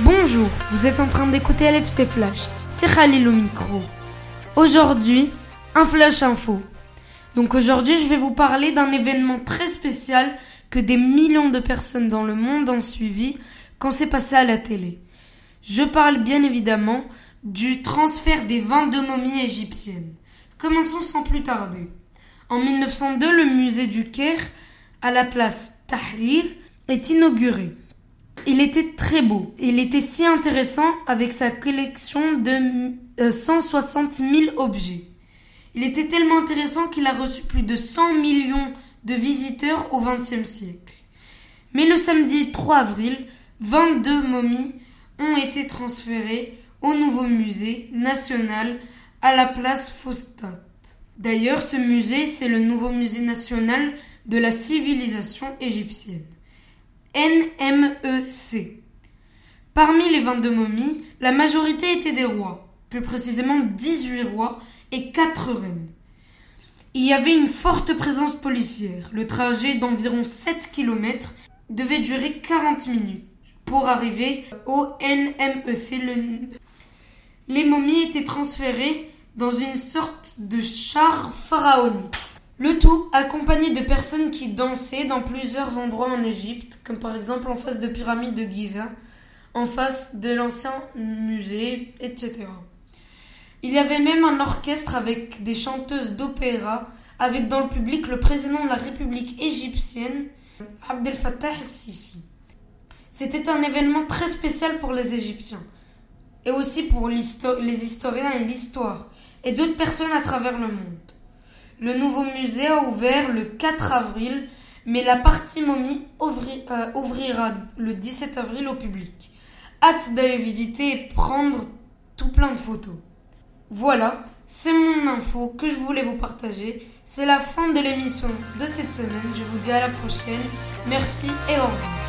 Bonjour, vous êtes en train d'écouter LFC Flash. C'est Khalil au micro. Aujourd'hui, un flash info. Donc aujourd'hui, je vais vous parler d'un événement très spécial que des millions de personnes dans le monde ont suivi quand c'est passé à la télé. Je parle bien évidemment du transfert des 22 momies égyptiennes. Commençons sans plus tarder. En 1902, le musée du Caire, à la place Tahrir, est inauguré. Il était très beau. Il était si intéressant avec sa collection de 160 euh, 000 objets. Il était tellement intéressant qu'il a reçu plus de 100 millions de visiteurs au XXe siècle. Mais le samedi 3 avril, 22 momies ont été transférées au nouveau musée national à la place Faustat. D'ailleurs, ce musée, c'est le nouveau musée national de la civilisation égyptienne. NMEC. Parmi les 22 momies, la majorité étaient des rois, plus précisément 18 rois et 4 reines. Il y avait une forte présence policière. Le trajet d'environ 7 km devait durer 40 minutes pour arriver au NMEC. Les momies étaient transférées dans une sorte de char pharaonique. Le tout accompagné de personnes qui dansaient dans plusieurs endroits en Égypte, comme par exemple en face de pyramides de Giza, en face de l'ancien musée, etc. Il y avait même un orchestre avec des chanteuses d'opéra, avec dans le public le président de la République égyptienne, Abdel Fattah el-Sisi. C'était un événement très spécial pour les Égyptiens, et aussi pour les historiens et l'histoire, et d'autres personnes à travers le monde. Le nouveau musée a ouvert le 4 avril, mais la partie momie euh, ouvrira le 17 avril au public. Hâte d'aller visiter et prendre tout plein de photos. Voilà, c'est mon info que je voulais vous partager. C'est la fin de l'émission de cette semaine. Je vous dis à la prochaine. Merci et au revoir.